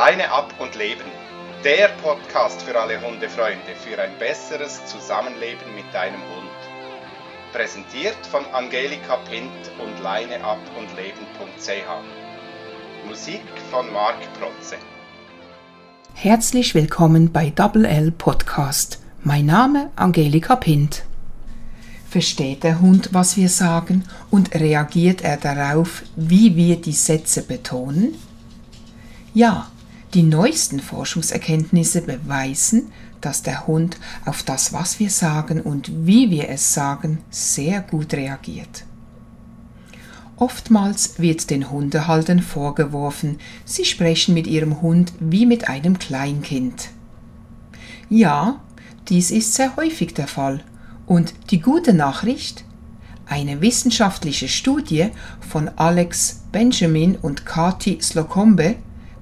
Leine ab und leben. Der Podcast für alle Hundefreunde für ein besseres Zusammenleben mit deinem Hund. Präsentiert von Angelika Pint und leineab und leben.ch. Musik von Marc Protze. Herzlich willkommen bei Double L Podcast. Mein Name Angelika Pint. Versteht der Hund, was wir sagen und reagiert er darauf, wie wir die Sätze betonen? Ja, die neuesten Forschungserkenntnisse beweisen, dass der Hund auf das, was wir sagen und wie wir es sagen, sehr gut reagiert. Oftmals wird den Hundehaltern vorgeworfen, sie sprechen mit ihrem Hund wie mit einem Kleinkind. Ja, dies ist sehr häufig der Fall und die gute Nachricht? Eine wissenschaftliche Studie von Alex Benjamin und Kati Slocombe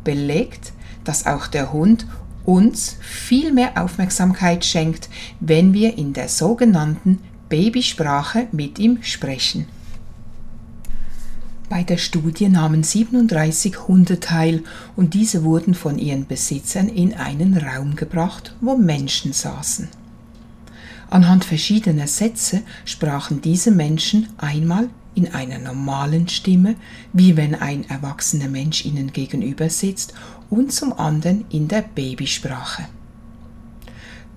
belegt, dass auch der Hund uns viel mehr Aufmerksamkeit schenkt, wenn wir in der sogenannten Babysprache mit ihm sprechen. Bei der Studie nahmen 37 Hunde teil und diese wurden von ihren Besitzern in einen Raum gebracht, wo Menschen saßen. Anhand verschiedener Sätze sprachen diese Menschen einmal in einer normalen Stimme, wie wenn ein erwachsener Mensch ihnen gegenüber sitzt, und zum anderen in der Babysprache.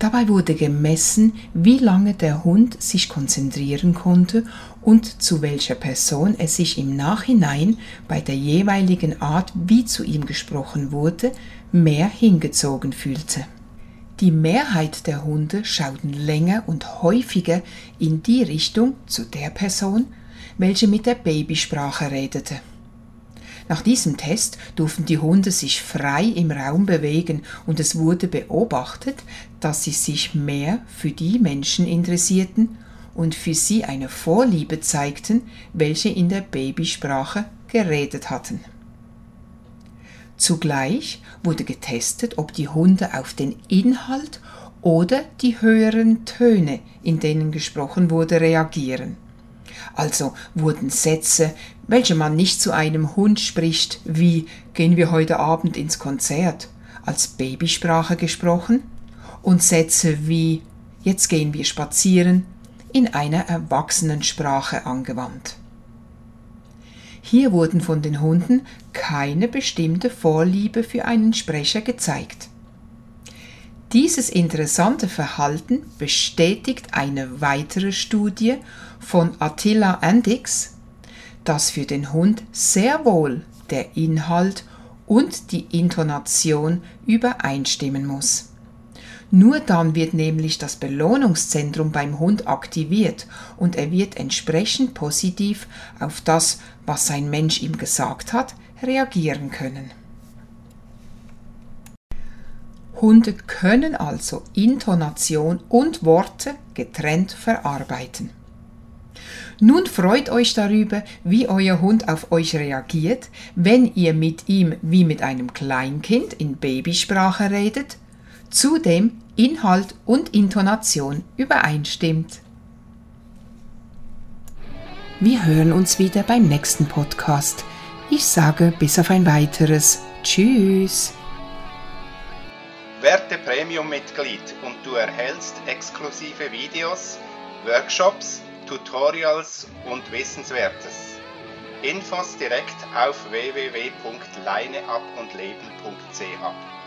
Dabei wurde gemessen, wie lange der Hund sich konzentrieren konnte und zu welcher Person er sich im Nachhinein bei der jeweiligen Art, wie zu ihm gesprochen wurde, mehr hingezogen fühlte. Die Mehrheit der Hunde schauten länger und häufiger in die Richtung zu der Person, welche mit der Babysprache redete. Nach diesem Test durften die Hunde sich frei im Raum bewegen und es wurde beobachtet, dass sie sich mehr für die Menschen interessierten und für sie eine Vorliebe zeigten, welche in der Babysprache geredet hatten. Zugleich wurde getestet, ob die Hunde auf den Inhalt oder die höheren Töne, in denen gesprochen wurde, reagieren. Also wurden Sätze, welche man nicht zu einem Hund spricht, wie gehen wir heute Abend ins Konzert, als Babysprache gesprochen und Sätze wie jetzt gehen wir spazieren in einer Erwachsenensprache angewandt. Hier wurden von den Hunden keine bestimmte Vorliebe für einen Sprecher gezeigt. Dieses interessante Verhalten bestätigt eine weitere Studie von Attila Andix, dass für den Hund sehr wohl der Inhalt und die Intonation übereinstimmen muss. Nur dann wird nämlich das Belohnungszentrum beim Hund aktiviert und er wird entsprechend positiv auf das, was sein Mensch ihm gesagt hat, reagieren können. Hunde können also Intonation und Worte getrennt verarbeiten. Nun freut euch darüber, wie euer Hund auf euch reagiert, wenn ihr mit ihm wie mit einem Kleinkind in Babysprache redet zudem Inhalt und Intonation übereinstimmt. Wir hören uns wieder beim nächsten Podcast. Ich sage bis auf ein weiteres. Tschüss. Werde Premium-Mitglied und du erhältst exklusive Videos, Workshops, Tutorials und Wissenswertes. Infos direkt auf www.leineabundleben.ch